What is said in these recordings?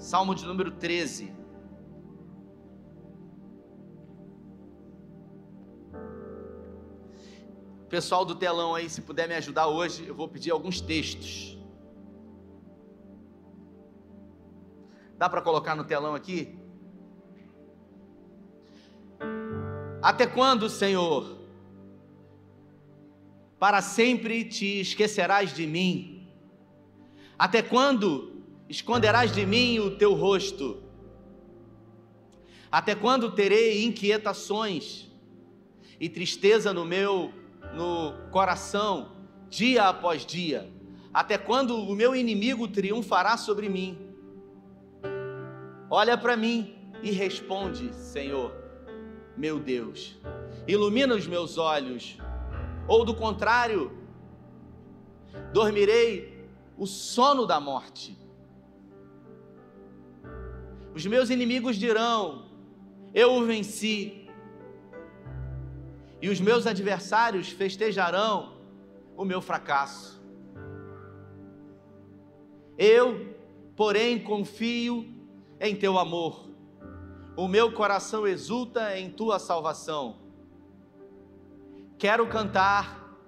Salmo de número 13. Pessoal do telão aí, se puder me ajudar hoje, eu vou pedir alguns textos. Dá para colocar no telão aqui? Até quando, Senhor? Para sempre te esquecerás de mim? Até quando esconderás de mim o teu rosto? Até quando terei inquietações e tristeza no meu no coração, dia após dia? Até quando o meu inimigo triunfará sobre mim? Olha para mim e responde, Senhor, meu Deus. Ilumina os meus olhos, ou do contrário, dormirei o sono da morte. Os meus inimigos dirão: Eu o venci e os meus adversários festejarão o meu fracasso. Eu, porém, confio em teu amor. O meu coração exulta em tua salvação. Quero cantar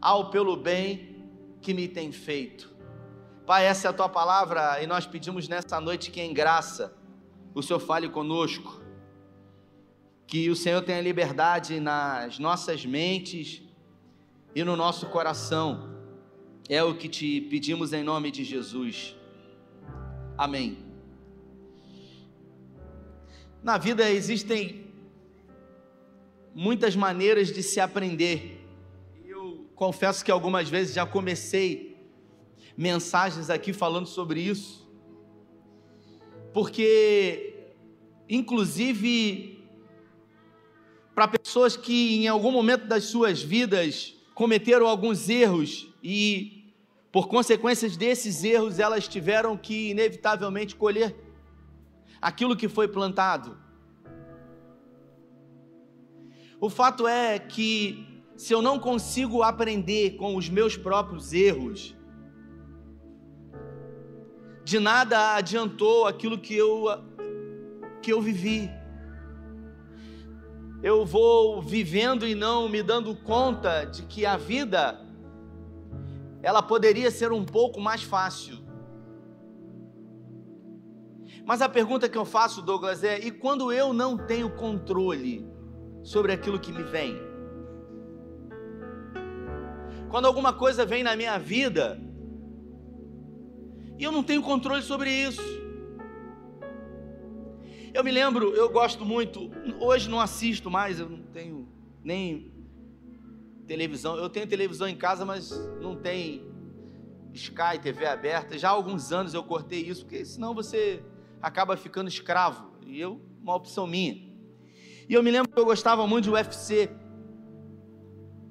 ao pelo bem que me tem feito. Pai, essa é a tua palavra e nós pedimos nessa noite que em graça o Senhor fale conosco que o Senhor tenha liberdade nas nossas mentes e no nosso coração. É o que te pedimos em nome de Jesus. Amém. Na vida existem muitas maneiras de se aprender. Eu confesso que algumas vezes já comecei mensagens aqui falando sobre isso, porque, inclusive, para pessoas que em algum momento das suas vidas cometeram alguns erros e, por consequências desses erros, elas tiveram que inevitavelmente colher aquilo que foi plantado. O fato é que, se eu não consigo aprender com os meus próprios erros, de nada adiantou aquilo que eu, que eu vivi eu vou vivendo e não me dando conta de que a vida ela poderia ser um pouco mais fácil. Mas a pergunta que eu faço, Douglas, é: e quando eu não tenho controle sobre aquilo que me vem? Quando alguma coisa vem na minha vida e eu não tenho controle sobre isso. Eu me lembro, eu gosto muito, hoje não assisto mais, eu não tenho nem televisão. Eu tenho televisão em casa, mas não tem Sky, TV aberta. Já há alguns anos eu cortei isso, porque senão você acaba ficando escravo. E eu, uma opção minha. E eu me lembro que eu gostava muito de UFC.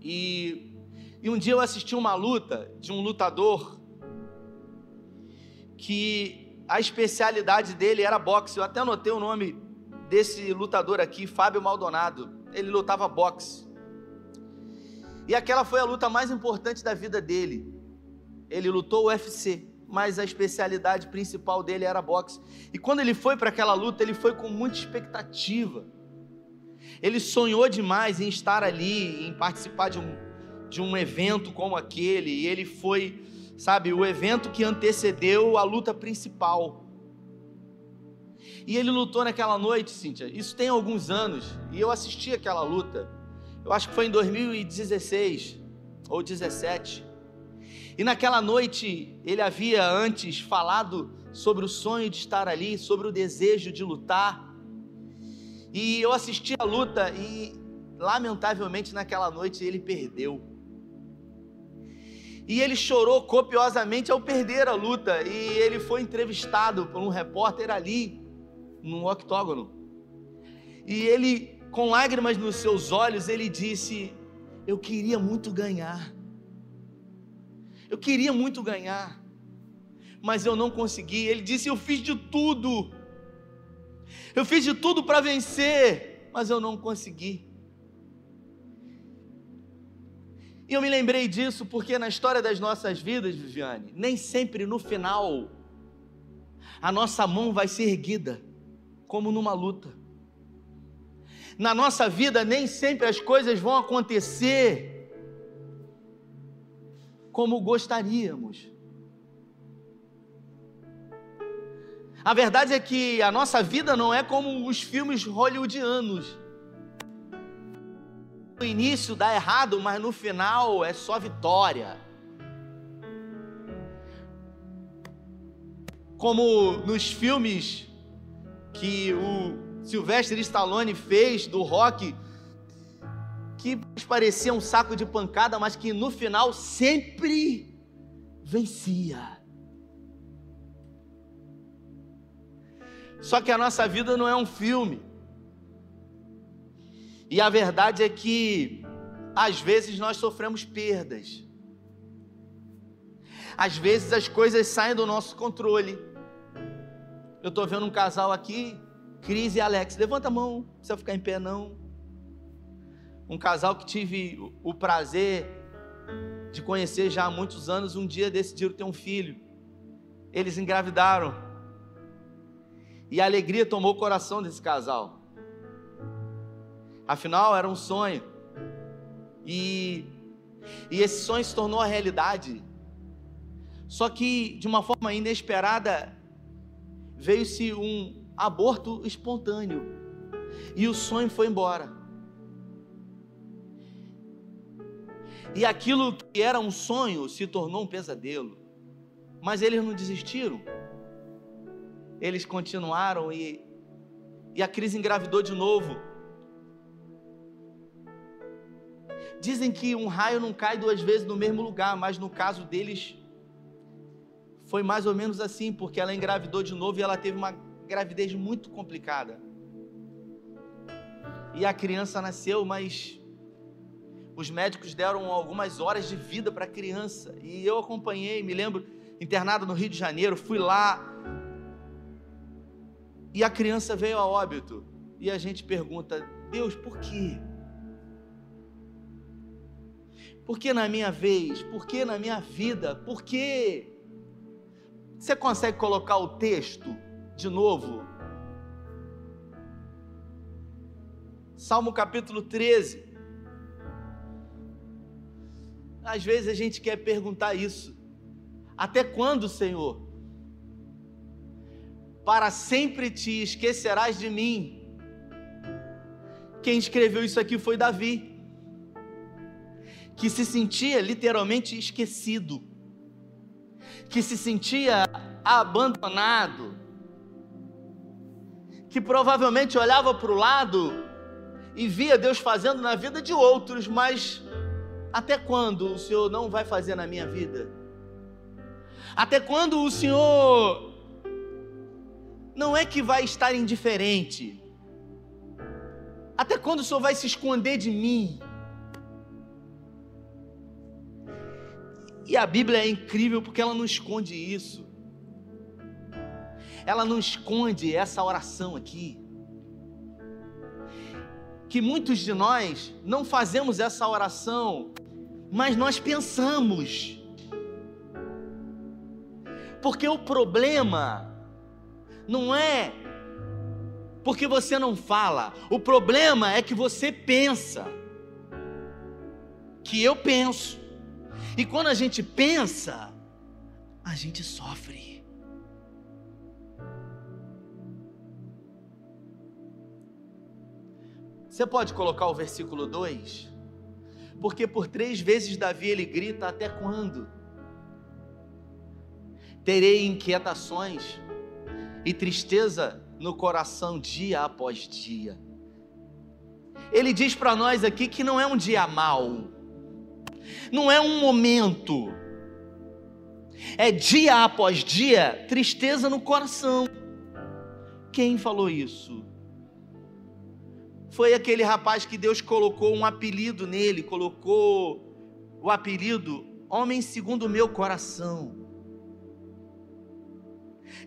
E, e um dia eu assisti uma luta de um lutador que a especialidade dele era boxe. Eu até anotei o nome desse lutador aqui, Fábio Maldonado. Ele lutava boxe. E aquela foi a luta mais importante da vida dele. Ele lutou o UFC, mas a especialidade principal dele era boxe. E quando ele foi para aquela luta, ele foi com muita expectativa. Ele sonhou demais em estar ali, em participar de um, de um evento como aquele. E ele foi sabe, o evento que antecedeu a luta principal. E ele lutou naquela noite, Cíntia. Isso tem alguns anos. E eu assisti aquela luta. Eu acho que foi em 2016 ou 17. E naquela noite ele havia antes falado sobre o sonho de estar ali, sobre o desejo de lutar. E eu assisti a luta e lamentavelmente naquela noite ele perdeu. E ele chorou copiosamente ao perder a luta. E ele foi entrevistado por um repórter ali, no octógono. E ele, com lágrimas nos seus olhos, ele disse: Eu queria muito ganhar. Eu queria muito ganhar. Mas eu não consegui. Ele disse: Eu fiz de tudo. Eu fiz de tudo para vencer, mas eu não consegui. E eu me lembrei disso porque na história das nossas vidas, Viviane, nem sempre no final a nossa mão vai ser erguida, como numa luta. Na nossa vida, nem sempre as coisas vão acontecer como gostaríamos. A verdade é que a nossa vida não é como os filmes hollywoodianos. No início dá errado, mas no final é só vitória. Como nos filmes que o Sylvester Stallone fez do rock, que parecia um saco de pancada, mas que no final sempre vencia. Só que a nossa vida não é um filme. E a verdade é que, às vezes, nós sofremos perdas. Às vezes as coisas saem do nosso controle. Eu estou vendo um casal aqui, Cris e Alex. Levanta a mão, não precisa ficar em pé, não. Um casal que tive o prazer de conhecer já há muitos anos, um dia decidiram ter um filho. Eles engravidaram. E a alegria tomou o coração desse casal. Afinal, era um sonho. E, e esse sonho se tornou a realidade. Só que, de uma forma inesperada, veio-se um aborto espontâneo. E o sonho foi embora. E aquilo que era um sonho se tornou um pesadelo. Mas eles não desistiram eles continuaram e, e a crise engravidou de novo. Dizem que um raio não cai duas vezes no mesmo lugar, mas no caso deles foi mais ou menos assim, porque ela engravidou de novo e ela teve uma gravidez muito complicada. E a criança nasceu, mas os médicos deram algumas horas de vida para a criança. E eu acompanhei, me lembro, internado no Rio de Janeiro, fui lá, e a criança veio a óbito. E a gente pergunta: Deus, por quê? Por que na minha vez? Por que na minha vida? Por quê? Você consegue colocar o texto de novo? Salmo capítulo 13. Às vezes a gente quer perguntar isso. Até quando, Senhor? para sempre te esquecerás de mim. Quem escreveu isso aqui foi Davi, que se sentia literalmente esquecido, que se sentia abandonado, que provavelmente olhava para o lado e via Deus fazendo na vida de outros, mas até quando o Senhor não vai fazer na minha vida? Até quando o Senhor não é que vai estar indiferente. Até quando o Senhor vai se esconder de mim? E a Bíblia é incrível porque ela não esconde isso. Ela não esconde essa oração aqui. Que muitos de nós não fazemos essa oração, mas nós pensamos. Porque o problema não é porque você não fala, o problema é que você pensa. Que eu penso. E quando a gente pensa, a gente sofre. Você pode colocar o versículo 2? Porque por três vezes Davi ele grita: Até quando? Terei inquietações e tristeza no coração dia após dia. Ele diz para nós aqui que não é um dia mau, não é um momento, é dia após dia tristeza no coração. Quem falou isso? Foi aquele rapaz que Deus colocou um apelido nele, colocou o apelido Homem segundo o meu coração.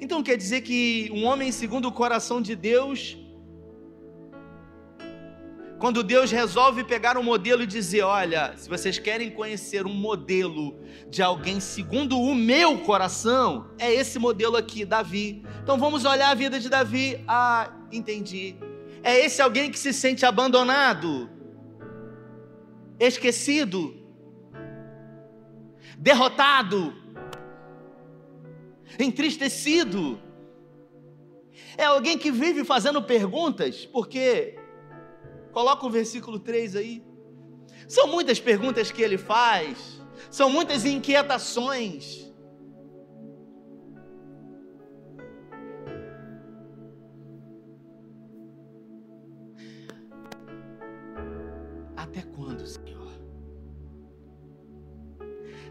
Então quer dizer que um homem segundo o coração de Deus Quando Deus resolve pegar um modelo e dizer: Olha, se vocês querem conhecer um modelo de alguém segundo o meu coração, é esse modelo aqui, Davi. Então vamos olhar a vida de Davi. Ah, entendi. É esse alguém que se sente abandonado, esquecido, derrotado, entristecido. É alguém que vive fazendo perguntas, porque Coloca o versículo 3 aí. São muitas perguntas que ele faz, são muitas inquietações. Até quando, Senhor?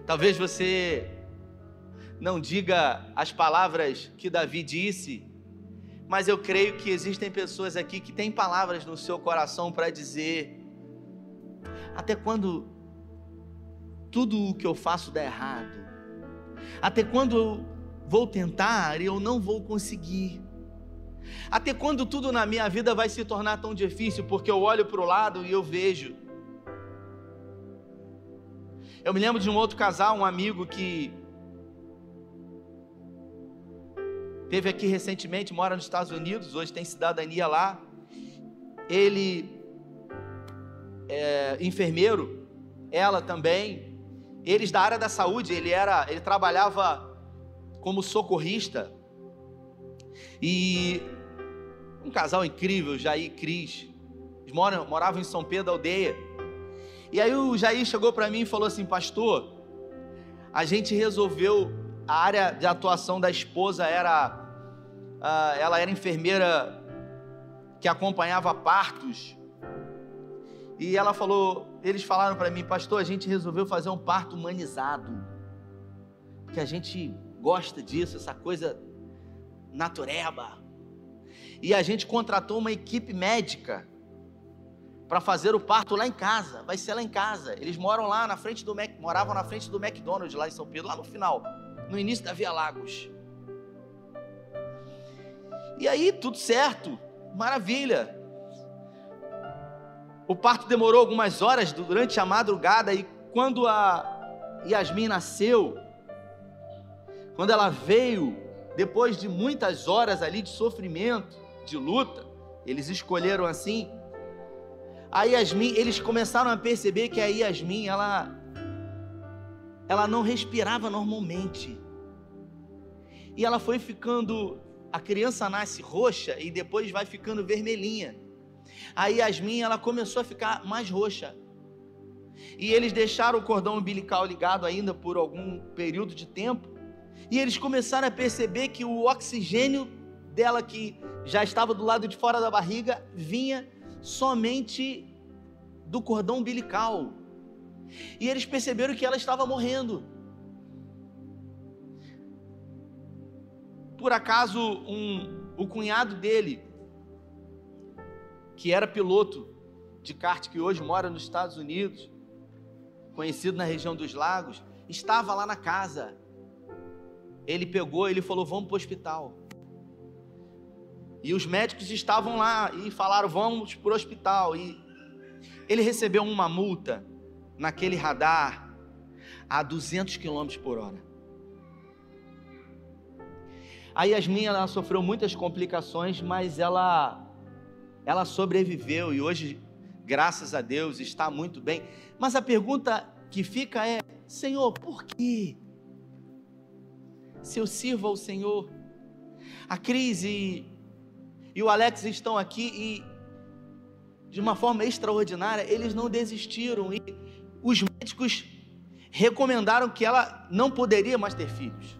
Talvez você não diga as palavras que Davi disse, mas eu creio que existem pessoas aqui que têm palavras no seu coração para dizer: até quando tudo o que eu faço dá errado? Até quando eu vou tentar e eu não vou conseguir? Até quando tudo na minha vida vai se tornar tão difícil porque eu olho para o lado e eu vejo? Eu me lembro de um outro casal, um amigo que Teve aqui recentemente, mora nos Estados Unidos, hoje tem cidadania lá. Ele é enfermeiro, ela também. Eles da área da saúde, ele era, ele trabalhava como socorrista. E um casal incrível, Jair e Cris. Eles moram, moravam em São Pedro aldeia. E aí o Jair chegou para mim e falou assim: "Pastor, a gente resolveu a área de atuação da esposa era, uh, ela era enfermeira que acompanhava partos. E ela falou, eles falaram para mim, pastor, a gente resolveu fazer um parto humanizado, porque a gente gosta disso, essa coisa natureba. E a gente contratou uma equipe médica para fazer o parto lá em casa. Vai ser lá em casa. Eles moram lá na frente do Mac, moravam na frente do McDonald's lá em São Pedro, lá no final no início da Via Lagos. E aí, tudo certo, maravilha. O parto demorou algumas horas durante a madrugada e quando a Yasmin nasceu, quando ela veio, depois de muitas horas ali de sofrimento, de luta, eles escolheram assim. A Yasmin, eles começaram a perceber que a Yasmin, ela ela não respirava normalmente. E ela foi ficando, a criança nasce roxa e depois vai ficando vermelhinha. Aí Yasmin, ela começou a ficar mais roxa. E eles deixaram o cordão umbilical ligado ainda por algum período de tempo. E eles começaram a perceber que o oxigênio dela que já estava do lado de fora da barriga vinha somente do cordão umbilical. E eles perceberam que ela estava morrendo. Por acaso, um, o cunhado dele, que era piloto de kart, que hoje mora nos Estados Unidos, conhecido na região dos lagos, estava lá na casa. Ele pegou, ele falou: Vamos para o hospital. E os médicos estavam lá e falaram: Vamos para o hospital. E ele recebeu uma multa naquele radar a 200 km por hora. A Yasmin ela sofreu muitas complicações, mas ela ela sobreviveu e hoje, graças a Deus, está muito bem. Mas a pergunta que fica é: Senhor, por quê? Se eu sirvo ao Senhor, a crise e o Alex estão aqui e de uma forma extraordinária, eles não desistiram e os médicos recomendaram que ela não poderia mais ter filhos.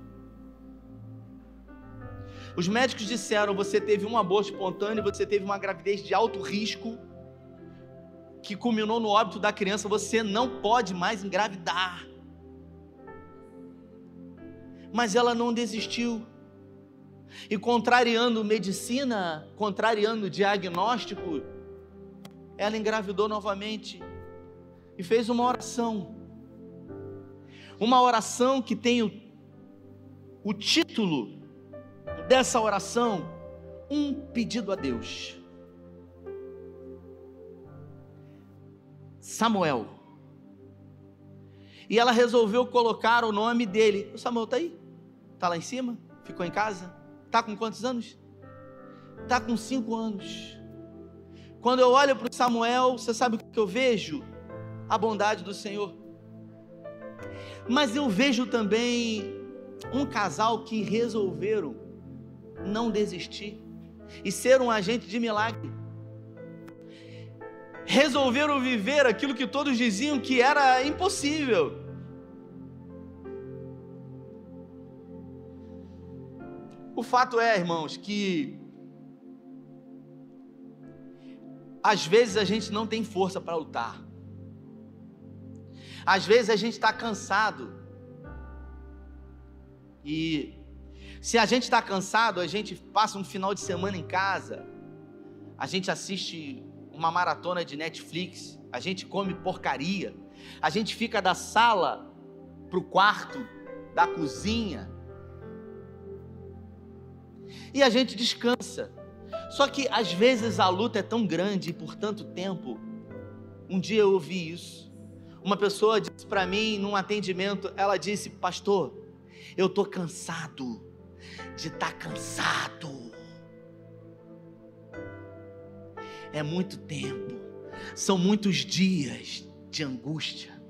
Os médicos disseram: você teve um aborto espontâneo, você teve uma gravidez de alto risco, que culminou no óbito da criança, você não pode mais engravidar. Mas ela não desistiu. E contrariando medicina, contrariando diagnóstico, ela engravidou novamente e fez uma oração. Uma oração que tem o, o título dessa oração: Um pedido a Deus. Samuel. E ela resolveu colocar o nome dele. O Samuel está aí? Está lá em cima? Ficou em casa? Está com quantos anos? Está com cinco anos. Quando eu olho para o Samuel, você sabe o que eu vejo? A bondade do Senhor. Mas eu vejo também um casal que resolveram não desistir e ser um agente de milagre. Resolveram viver aquilo que todos diziam que era impossível. O fato é, irmãos, que às vezes a gente não tem força para lutar. Às vezes a gente está cansado. E se a gente está cansado, a gente passa um final de semana em casa, a gente assiste uma maratona de Netflix, a gente come porcaria, a gente fica da sala para o quarto, da cozinha, e a gente descansa. Só que às vezes a luta é tão grande e por tanto tempo. Um dia eu ouvi isso. Uma pessoa disse para mim num atendimento, ela disse: "Pastor, eu tô cansado de estar tá cansado. É muito tempo, são muitos dias de angústia,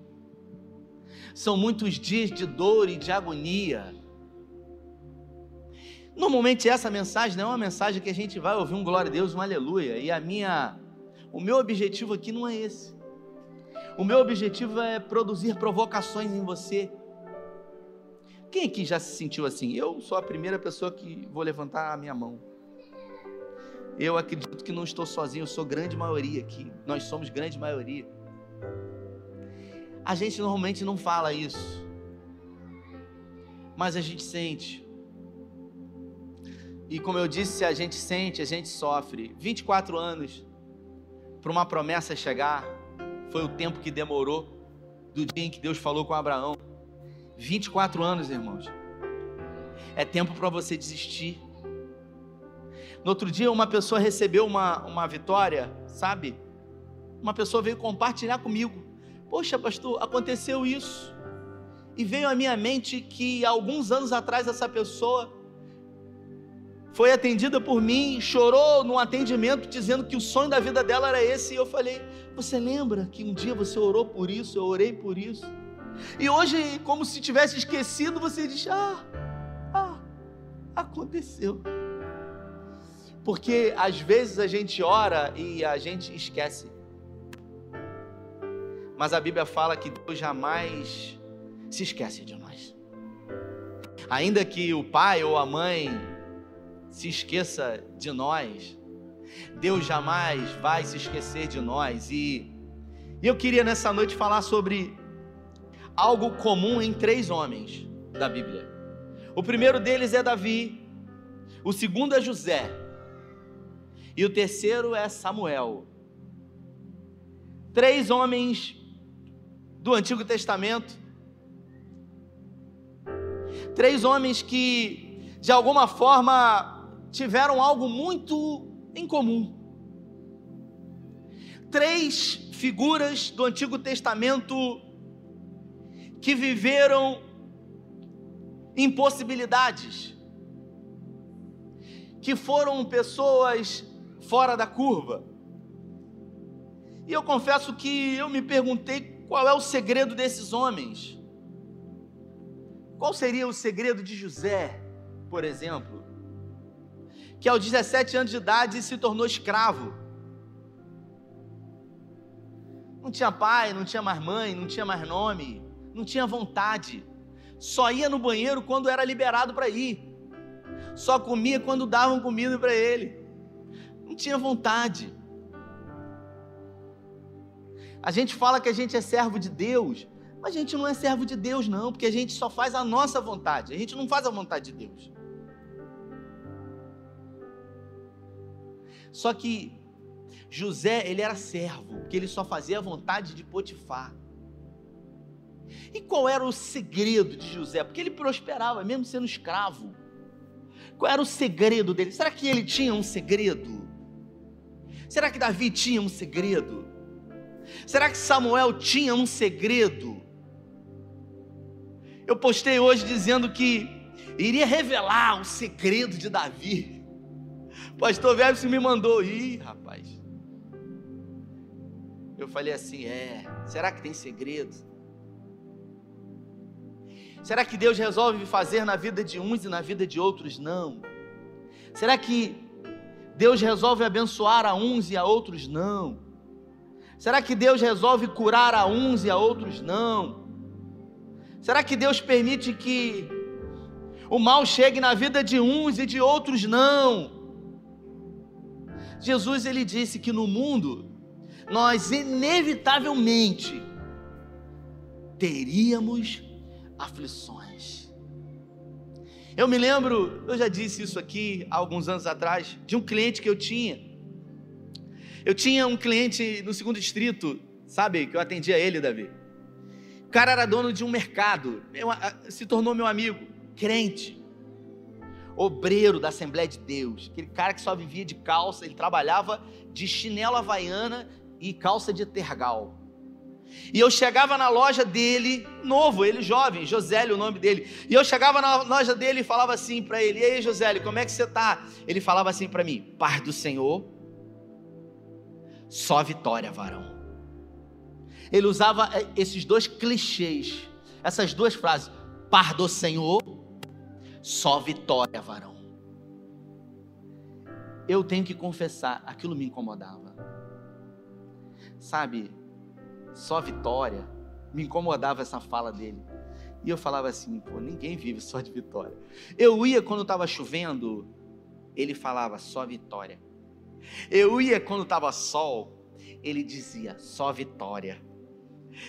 são muitos dias de dor e de agonia. Normalmente essa mensagem não é uma mensagem que a gente vai ouvir um glória a Deus, um aleluia. E a minha, o meu objetivo aqui não é esse. O meu objetivo é produzir provocações em você quem aqui já se sentiu assim? Eu sou a primeira pessoa que vou levantar a minha mão. Eu acredito que não estou sozinho, eu sou grande maioria aqui. Nós somos grande maioria. A gente normalmente não fala isso, mas a gente sente. E como eu disse, a gente sente, a gente sofre. 24 anos para uma promessa chegar, foi o tempo que demorou do dia em que Deus falou com Abraão. 24 anos, irmãos. É tempo para você desistir. No outro dia, uma pessoa recebeu uma, uma vitória, sabe? Uma pessoa veio compartilhar comigo. Poxa, pastor, aconteceu isso. E veio à minha mente que alguns anos atrás essa pessoa foi atendida por mim, chorou no atendimento dizendo que o sonho da vida dela era esse. E eu falei: Você lembra que um dia você orou por isso? Eu orei por isso. E hoje, como se tivesse esquecido, você diz: Ah, ah, aconteceu. Porque às vezes a gente ora e a gente esquece. Mas a Bíblia fala que Deus jamais se esquece de nós. Ainda que o pai ou a mãe se esqueça de nós, Deus jamais vai se esquecer de nós. E, eu queria nessa noite falar sobre algo comum em três homens da Bíblia. O primeiro deles é Davi, o segundo é José, e o terceiro é Samuel. Três homens do Antigo Testamento, três homens que, de alguma forma, tiveram algo muito em comum. Três figuras do Antigo Testamento que viveram impossibilidades, que foram pessoas fora da curva. E eu confesso que eu me perguntei qual é o segredo desses homens. Qual seria o segredo de José, por exemplo, que aos 17 anos de idade se tornou escravo? Não tinha pai, não tinha mais mãe, não tinha mais nome não tinha vontade, só ia no banheiro quando era liberado para ir, só comia quando davam comida para ele, não tinha vontade. A gente fala que a gente é servo de Deus, mas a gente não é servo de Deus, não, porque a gente só faz a nossa vontade, a gente não faz a vontade de Deus. Só que José, ele era servo, porque ele só fazia a vontade de Potifar. E qual era o segredo de José? Porque ele prosperava, mesmo sendo escravo. Qual era o segredo dele? Será que ele tinha um segredo? Será que Davi tinha um segredo? Será que Samuel tinha um segredo? Eu postei hoje dizendo que iria revelar o segredo de Davi. Pastor Verbo me mandou. Ih, rapaz. Eu falei assim: é, será que tem segredo? Será que Deus resolve fazer na vida de uns e na vida de outros não? Será que Deus resolve abençoar a uns e a outros não? Será que Deus resolve curar a uns e a outros não? Será que Deus permite que o mal chegue na vida de uns e de outros não? Jesus ele disse que no mundo nós inevitavelmente teríamos aflições. Eu me lembro, eu já disse isso aqui há alguns anos atrás, de um cliente que eu tinha. Eu tinha um cliente no segundo distrito, sabe, que eu atendia ele, Davi. O cara era dono de um mercado, se tornou meu amigo, crente, obreiro da Assembleia de Deus, aquele cara que só vivia de calça, ele trabalhava de chinelo havaiana e calça de tergal. E eu chegava na loja dele, novo, ele jovem, Josélio o nome dele. E eu chegava na loja dele e falava assim para ele: "E aí, Josélio, como é que você tá?" Ele falava assim para mim: "Paz do Senhor, só vitória, varão." ele usava eh, esses dois clichês, essas duas frases: par do Senhor, só vitória, varão. Eu tenho que confessar, aquilo me incomodava. Sabe, só vitória, me incomodava essa fala dele. E eu falava assim, pô, ninguém vive só de vitória. Eu ia quando estava chovendo, ele falava só vitória. Eu ia quando estava sol, ele dizia só vitória.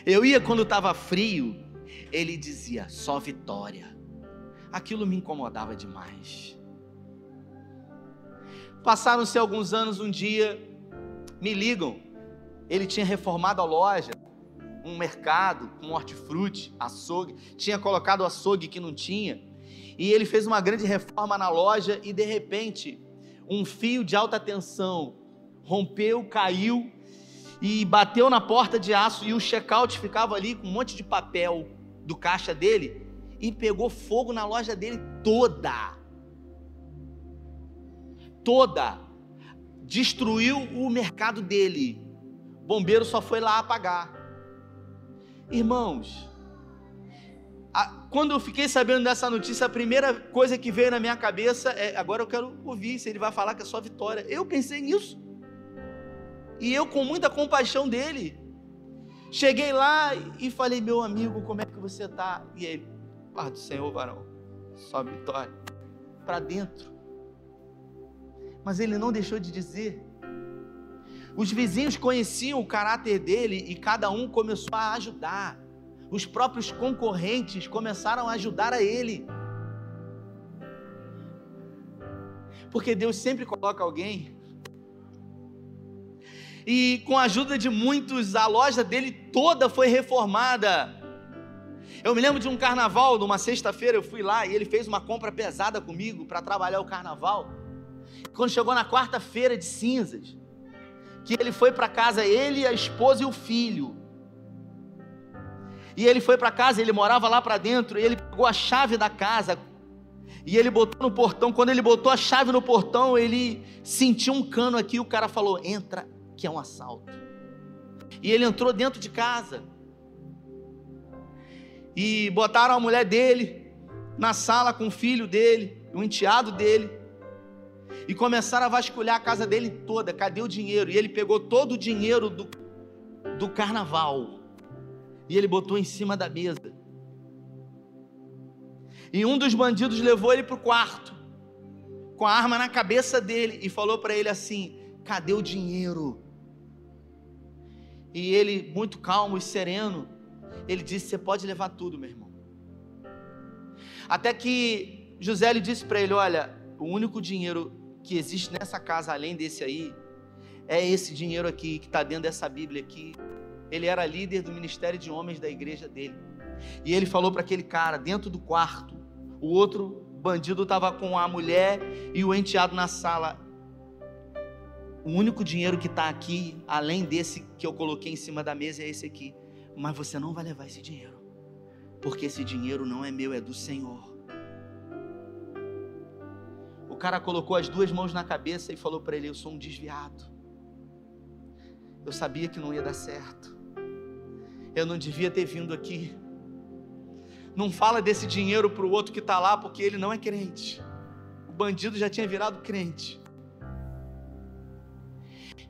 Eu ia quando estava frio, ele dizia só vitória. Aquilo me incomodava demais. Passaram-se alguns anos, um dia, me ligam. Ele tinha reformado a loja, um mercado com hortifruti, açougue, tinha colocado açougue que não tinha. E ele fez uma grande reforma na loja e de repente, um fio de alta tensão rompeu, caiu e bateu na porta de aço e o check-out ficava ali com um monte de papel do caixa dele e pegou fogo na loja dele toda. Toda. Destruiu o mercado dele. Bombeiro só foi lá apagar. Irmãos, a, quando eu fiquei sabendo dessa notícia, a primeira coisa que veio na minha cabeça é: agora eu quero ouvir se ele vai falar que é só vitória. Eu pensei nisso. E eu, com muita compaixão dele, cheguei lá e falei: Meu amigo, como é que você está? E ele, Paz do Senhor, varão, só vitória, para dentro. Mas ele não deixou de dizer. Os vizinhos conheciam o caráter dele e cada um começou a ajudar. Os próprios concorrentes começaram a ajudar a ele. Porque Deus sempre coloca alguém e com a ajuda de muitos, a loja dele toda foi reformada. Eu me lembro de um carnaval, numa sexta-feira, eu fui lá e ele fez uma compra pesada comigo para trabalhar o carnaval. Quando chegou na quarta-feira de cinzas, que ele foi para casa, ele, a esposa e o filho. E ele foi para casa, ele morava lá para dentro, e ele pegou a chave da casa, e ele botou no portão. Quando ele botou a chave no portão, ele sentiu um cano aqui. O cara falou: Entra que é um assalto. E ele entrou dentro de casa. E botaram a mulher dele na sala com o filho dele, o enteado dele. E começaram a vasculhar a casa dele toda. Cadê o dinheiro? E ele pegou todo o dinheiro do, do carnaval. E ele botou em cima da mesa. E um dos bandidos levou ele para o quarto, com a arma na cabeça dele, e falou para ele assim: Cadê o dinheiro? E ele, muito calmo e sereno, ele disse: Você pode levar tudo, meu irmão. Até que José lhe disse para ele: Olha, o único dinheiro que existe nessa casa, além desse aí, é esse dinheiro aqui, que está dentro dessa Bíblia aqui. Ele era líder do ministério de homens da igreja dele. E ele falou para aquele cara, dentro do quarto, o outro bandido estava com a mulher e o enteado na sala. O único dinheiro que está aqui, além desse que eu coloquei em cima da mesa, é esse aqui. Mas você não vai levar esse dinheiro, porque esse dinheiro não é meu, é do Senhor. O cara colocou as duas mãos na cabeça e falou para ele: Eu sou um desviado. Eu sabia que não ia dar certo. Eu não devia ter vindo aqui. Não fala desse dinheiro para o outro que está lá, porque ele não é crente. O bandido já tinha virado crente.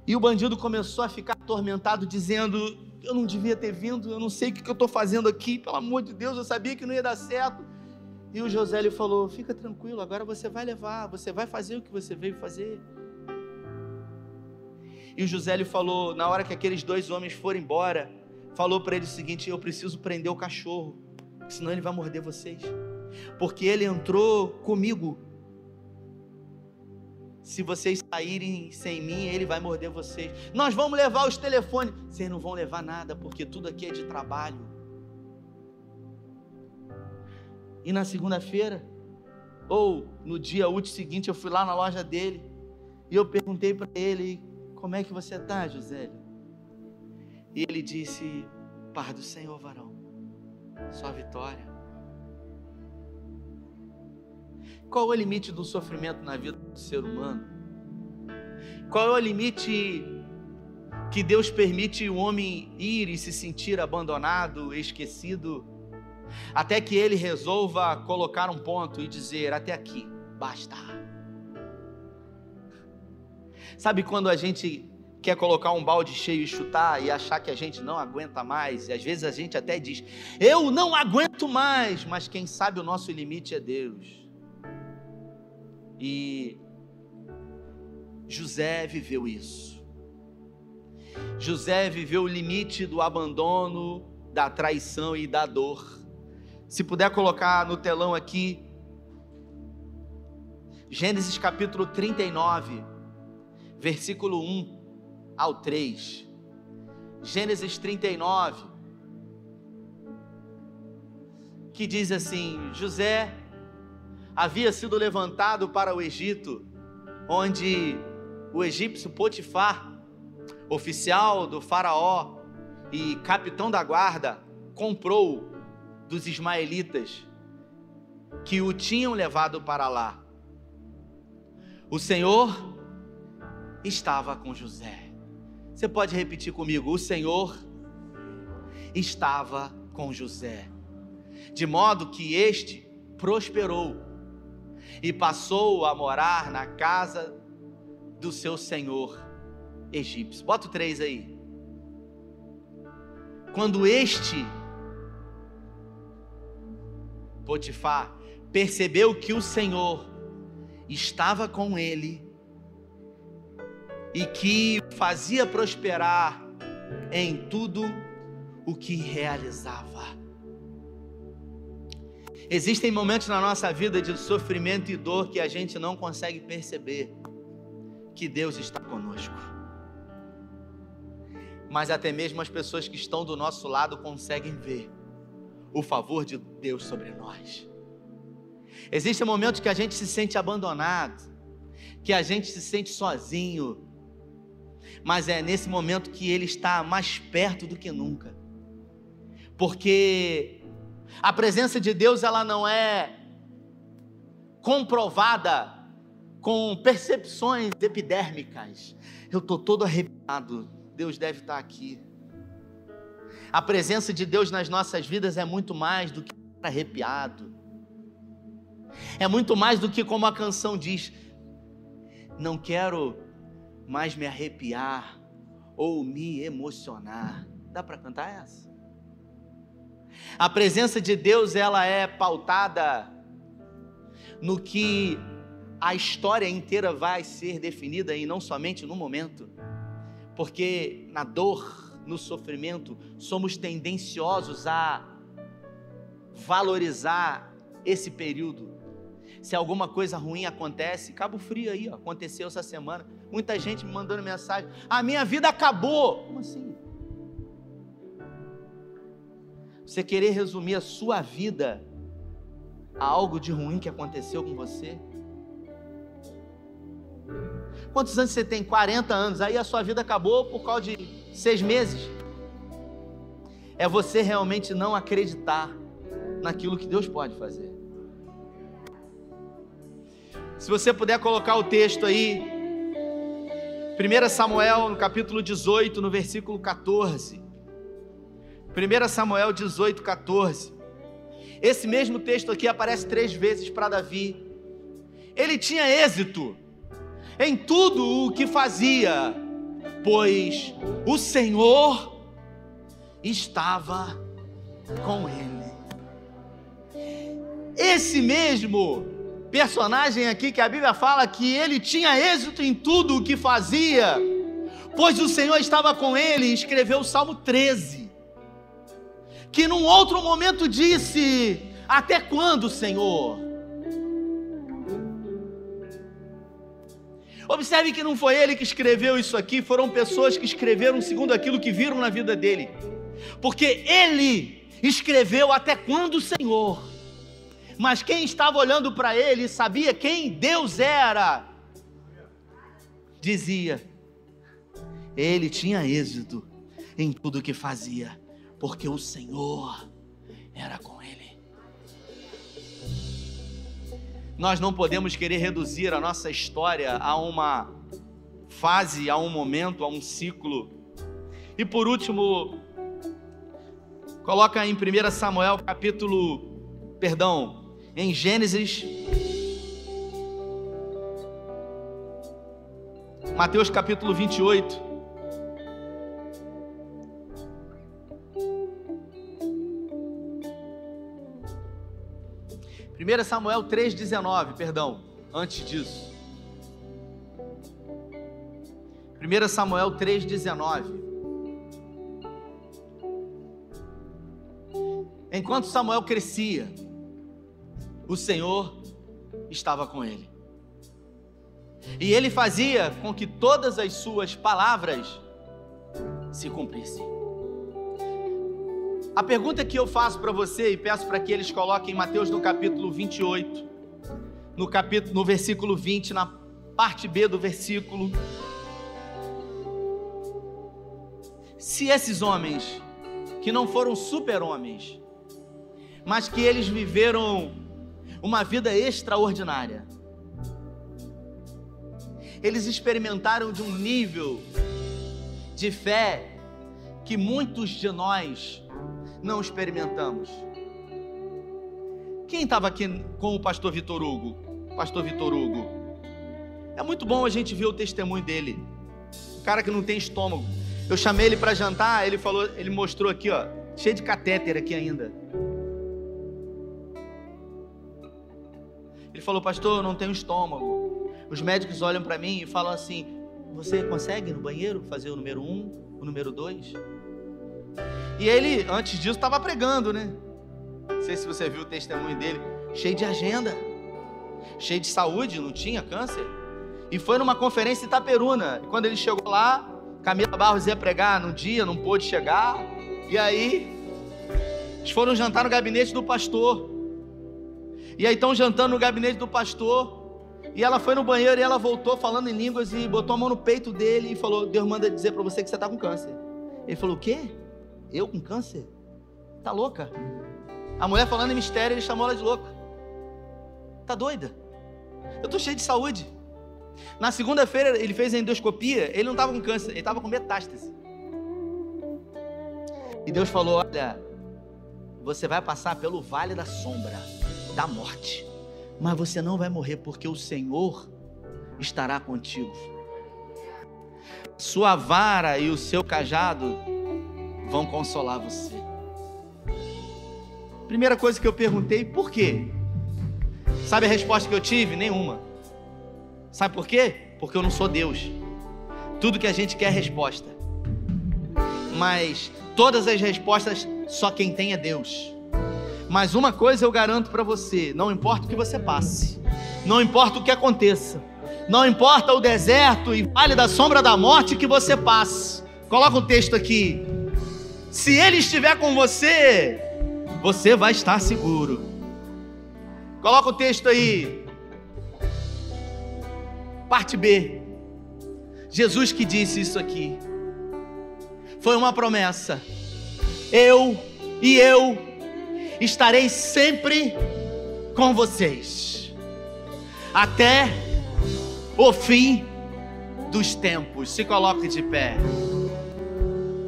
E o bandido começou a ficar atormentado, dizendo: Eu não devia ter vindo, eu não sei o que eu estou fazendo aqui, pelo amor de Deus, eu sabia que não ia dar certo. E o Josélio falou: Fica tranquilo, agora você vai levar, você vai fazer o que você veio fazer. E o Josélio falou: Na hora que aqueles dois homens foram embora, falou para ele o seguinte: Eu preciso prender o cachorro, senão ele vai morder vocês. Porque ele entrou comigo se vocês saírem sem mim, ele vai morder vocês. Nós vamos levar os telefones. Vocês não vão levar nada, porque tudo aqui é de trabalho. E na segunda-feira, ou no dia útil seguinte, eu fui lá na loja dele e eu perguntei para ele: Como é que você está, José? E ele disse: Paz do Senhor, varão, só vitória. Qual é o limite do sofrimento na vida do ser humano? Qual é o limite que Deus permite o homem ir e se sentir abandonado, esquecido, até que ele resolva colocar um ponto e dizer: até aqui, basta. Sabe quando a gente quer colocar um balde cheio e chutar e achar que a gente não aguenta mais, e às vezes a gente até diz: eu não aguento mais, mas quem sabe o nosso limite é Deus. E José viveu isso. José viveu o limite do abandono, da traição e da dor. Se puder colocar no telão aqui, Gênesis capítulo 39, versículo 1 ao 3. Gênesis 39, que diz assim: José havia sido levantado para o Egito, onde o egípcio Potifar, oficial do Faraó e capitão da guarda, comprou dos ismaelitas que o tinham levado para lá. O Senhor estava com José. Você pode repetir comigo? O Senhor estava com José, de modo que este prosperou e passou a morar na casa do seu senhor egípcio. Bota o três aí. Quando este Potifar percebeu que o Senhor estava com ele e que fazia prosperar em tudo o que realizava. Existem momentos na nossa vida de sofrimento e dor que a gente não consegue perceber que Deus está conosco. Mas até mesmo as pessoas que estão do nosso lado conseguem ver o favor de Deus sobre nós. Existem momentos que a gente se sente abandonado, que a gente se sente sozinho, mas é nesse momento que Ele está mais perto do que nunca, porque a presença de Deus ela não é comprovada com percepções epidérmicas. Eu estou todo arrepiado. Deus deve estar aqui. A presença de Deus nas nossas vidas é muito mais do que arrepiado. É muito mais do que como a canção diz. Não quero mais me arrepiar ou me emocionar. Dá para cantar essa? A presença de Deus, ela é pautada no que a história inteira vai ser definida e não somente no momento. Porque na dor, no sofrimento, somos tendenciosos a valorizar esse período. Se alguma coisa ruim acontece, Cabo Frio aí, ó, aconteceu essa semana. Muita gente me mandando mensagem: a minha vida acabou. Como assim? Você querer resumir a sua vida a algo de ruim que aconteceu com você? Quantos anos você tem? 40 anos. Aí a sua vida acabou por causa de seis meses. É você realmente não acreditar naquilo que Deus pode fazer. Se você puder colocar o texto aí, 1 Samuel, no capítulo 18, no versículo 14. 1 Samuel 18, 14. Esse mesmo texto aqui aparece três vezes para Davi. Ele tinha êxito em tudo o que fazia, pois o Senhor estava com ele. Esse mesmo personagem aqui que a Bíblia fala que ele tinha êxito em tudo o que fazia, pois o Senhor estava com ele, escreveu o Salmo 13 que num outro momento disse: Até quando, Senhor? Observe que não foi ele que escreveu isso aqui, foram pessoas que escreveram segundo aquilo que viram na vida dele. Porque ele escreveu até quando, Senhor? Mas quem estava olhando para ele sabia quem Deus era, dizia: ele tinha êxito em tudo que fazia porque o Senhor era com ele. Nós não podemos querer reduzir a nossa história a uma fase, a um momento, a um ciclo. E por último, coloca em 1 Samuel capítulo, perdão, em Gênesis Mateus capítulo 28. 1 Samuel 3,19, perdão, antes disso. 1 Samuel 3,19. Enquanto Samuel crescia, o Senhor estava com ele. E ele fazia com que todas as suas palavras se cumprissem. A pergunta que eu faço para você e peço para que eles coloquem Mateus no capítulo 28, no capítulo no versículo 20, na parte B do versículo. Se esses homens que não foram super-homens, mas que eles viveram uma vida extraordinária. Eles experimentaram de um nível de fé que muitos de nós não experimentamos. Quem estava aqui com o pastor Vitor Hugo? Pastor Vitor Hugo. É muito bom a gente ver o testemunho dele. O cara que não tem estômago. Eu chamei ele para jantar, ele falou, ele mostrou aqui, ó, cheio de catéter aqui ainda. Ele falou, pastor, eu não tenho estômago. Os médicos olham para mim e falam assim: você consegue no banheiro fazer o número um, o número dois? E ele, antes disso, estava pregando, né? Não sei se você viu o testemunho dele, cheio de agenda, cheio de saúde, não tinha câncer. E foi numa conferência em Itaperuna. E quando ele chegou lá, Camila Barros ia pregar no dia, não pôde chegar. E aí, eles foram jantar no gabinete do pastor. E aí estão jantando no gabinete do pastor. E ela foi no banheiro e ela voltou falando em línguas e botou a mão no peito dele e falou: Deus manda dizer para você que você está com câncer. Ele falou: O quê? Eu com câncer? Tá louca? A mulher falando em mistério, ele chamou ela de louca. Tá doida? Eu tô cheio de saúde. Na segunda-feira ele fez a endoscopia, ele não estava com câncer, ele estava com metástase. E Deus falou: Olha, você vai passar pelo vale da sombra, da morte, mas você não vai morrer, porque o Senhor estará contigo. Sua vara e o seu cajado vão consolar você. Primeira coisa que eu perguntei, por quê? Sabe a resposta que eu tive? Nenhuma. Sabe por quê? Porque eu não sou Deus. Tudo que a gente quer é resposta. Mas todas as respostas só quem tem é Deus. Mas uma coisa eu garanto para você: não importa o que você passe, não importa o que aconteça, não importa o deserto e vale da sombra da morte que você passe. Coloca o um texto aqui. Se Ele estiver com você, você vai estar seguro. Coloca o texto aí. Parte B. Jesus que disse isso aqui. Foi uma promessa. Eu e eu estarei sempre com vocês até o fim dos tempos. Se coloque de pé.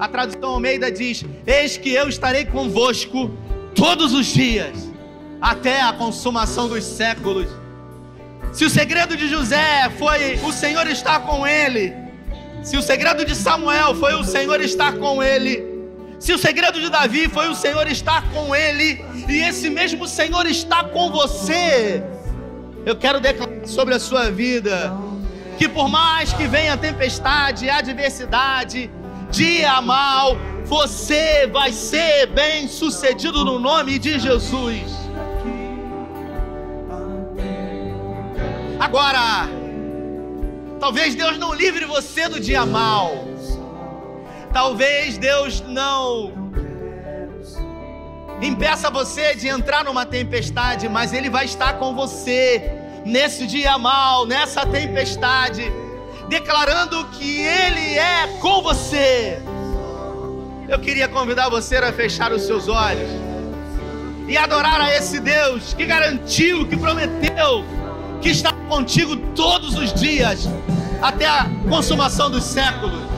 A tradução Almeida diz: Eis que eu estarei convosco todos os dias, até a consumação dos séculos. Se o segredo de José foi o Senhor estar com ele, se o segredo de Samuel foi o Senhor estar com ele, se o segredo de Davi foi o Senhor estar com ele, e esse mesmo Senhor está com você, eu quero declarar sobre a sua vida que por mais que venha tempestade, adversidade, dia mal, você vai ser bem sucedido no nome de Jesus. Agora, talvez Deus não livre você do dia mal. Talvez Deus não impeça você de entrar numa tempestade, mas Ele vai estar com você nesse dia mal, nessa tempestade, declarando que Ele é com você. Eu queria convidar você a fechar os seus olhos e adorar a esse Deus que garantiu, que prometeu, que está contigo todos os dias, até a consumação dos séculos.